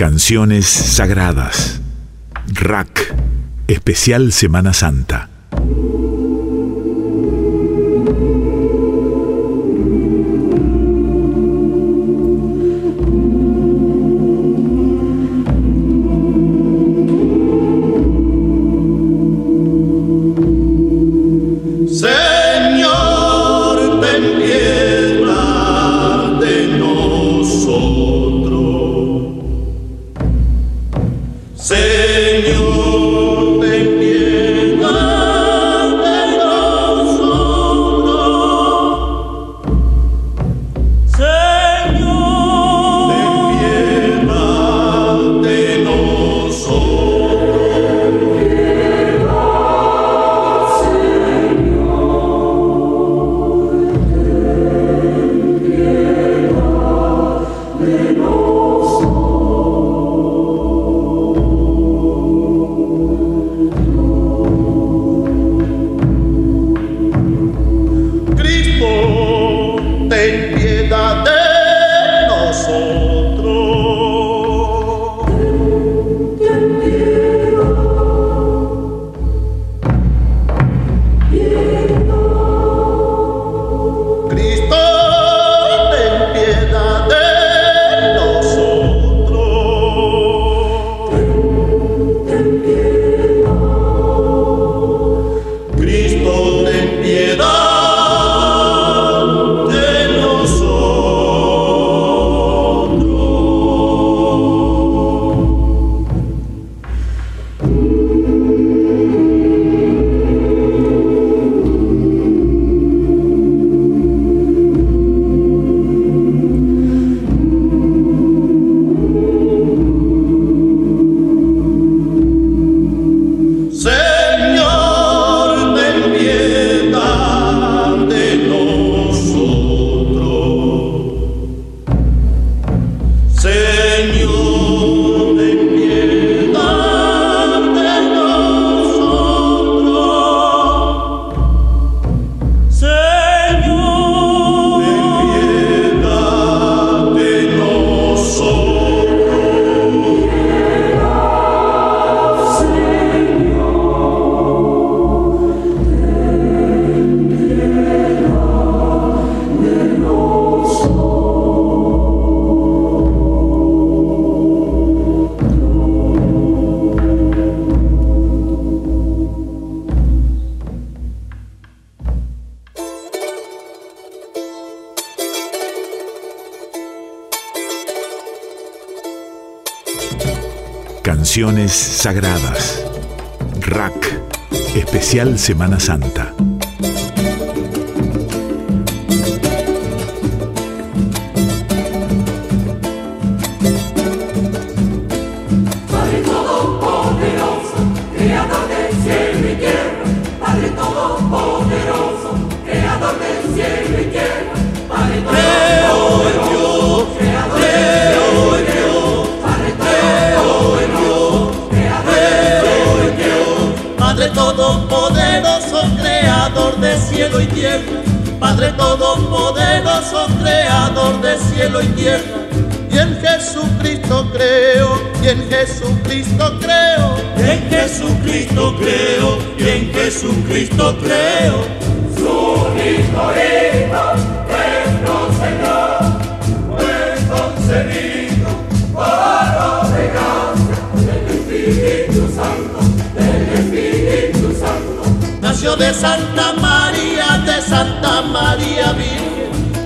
Canciones sagradas. Rack. Especial Semana Santa. Sagradas. Rack. Especial Semana Santa. Todopoderoso, creador de cielo y tierra. Y en Jesucristo creo, y en Jesucristo creo, y en Jesucristo creo, y en Jesucristo creo. Su Hijo, nuestro Señor, fue concebido para de gracia del Espíritu Santo, del Espíritu Santo. Nació de Santa María de Santa María Virgen,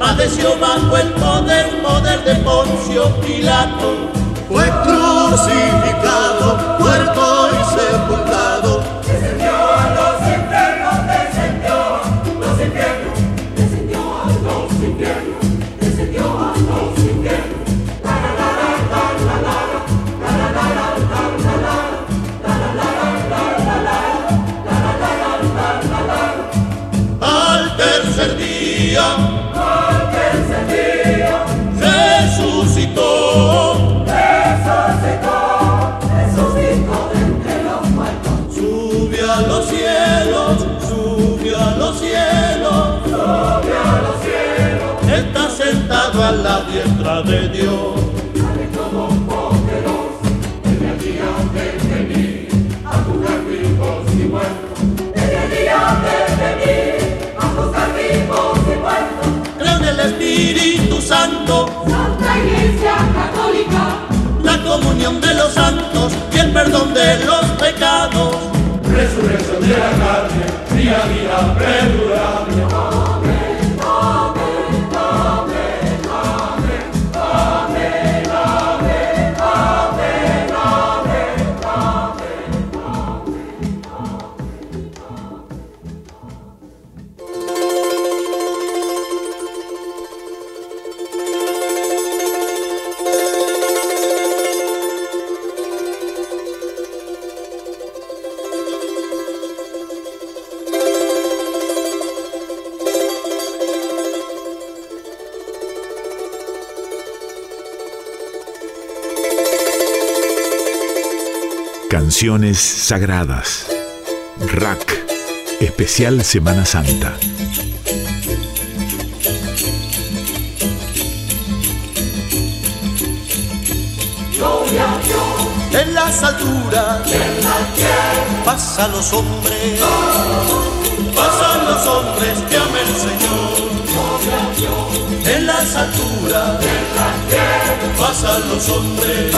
padeció bajo el poder, poder de Poncio Pilato. Fue crucificado, muerto y sepultado. a los cielos, sube a los cielos, sube a los cielos. Está sentado a la diestra de Dios. Sale como un desde allí antes de venir, a jugar vivos y muertos. Desde allí antes de venir, a juzgar vivos y muertos. Creo en el Espíritu Santo, Santa Iglesia Católica, la comunión de los santos y el perdón de los Canciones sagradas. Rack. Especial Semana Santa. En las alturas, pasan los hombres, pasan los hombres que amen el Señor. En las alturas, pasan los hombres,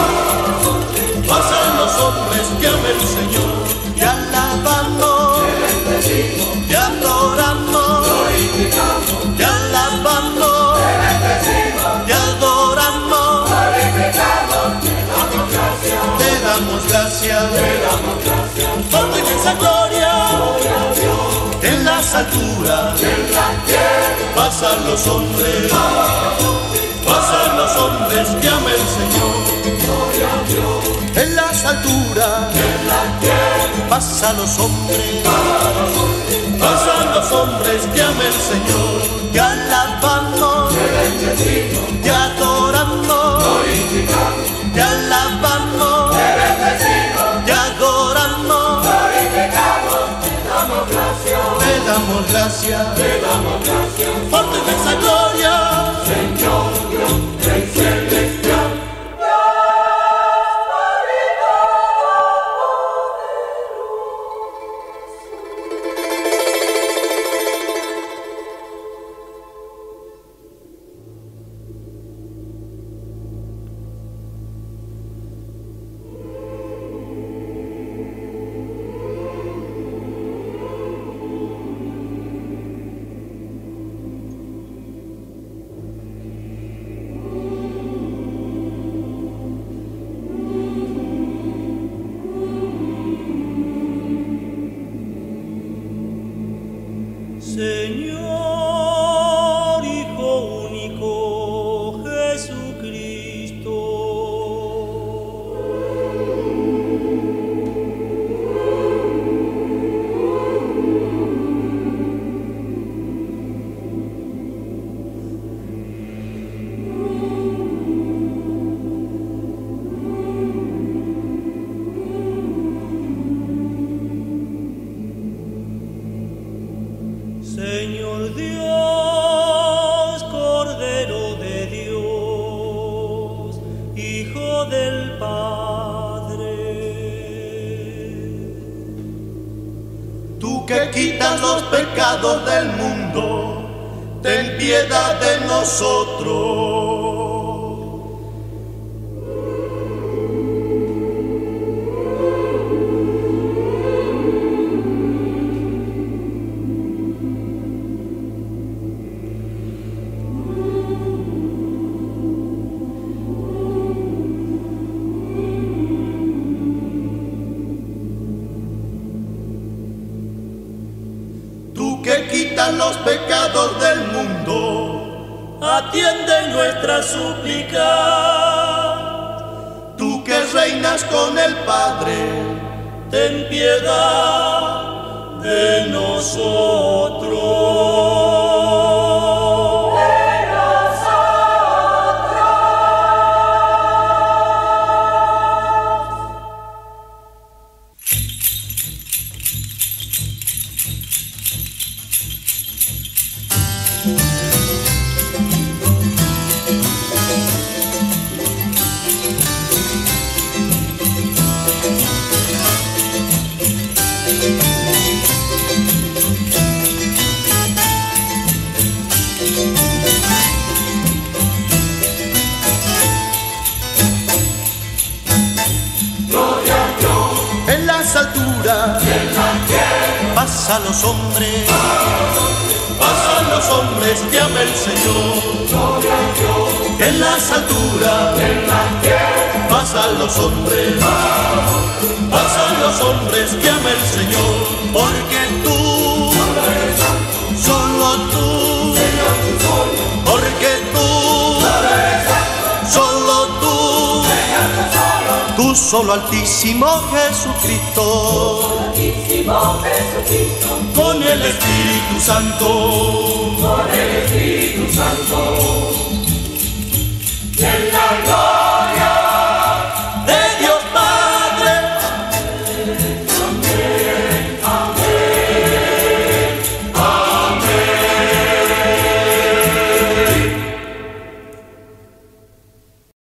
pasan los hombres que amen el Señor. Te alabamos, te adoramos, te alabamos, te adoramos. Te damos gracias, por tu inmensa gloria, en las alturas, pasan los hombres, pasan los hombres que amen el Señor. En las alturas, pasan los hombres, pasan los hombres que amen el Señor. Te alabamos, te adoramos, te alabamos, te adoramos, te damos gracias, por tu gloria, Señor Del Padre. tú que quitas los pecados del mundo, ten piedad de nosotros. Los pecados del mundo, Atiende nuestra súplica. tú que reinas con el Padre, ten piedad de nosotros. las alturas. Pasan los hombres, pasan los hombres que ama el Señor. En las alturas. Pasan los hombres, pasan los hombres que ama el Señor, porque tú solo altísimo Jesucristo. Con el Espíritu Santo, con el Espíritu Santo.